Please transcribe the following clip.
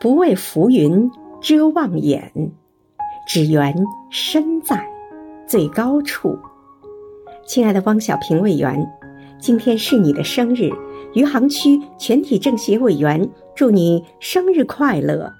不畏浮云遮望眼只缘身在最高处。亲爱的汪小平委员今天是你的生日余杭区全体政协委员祝你生日快乐。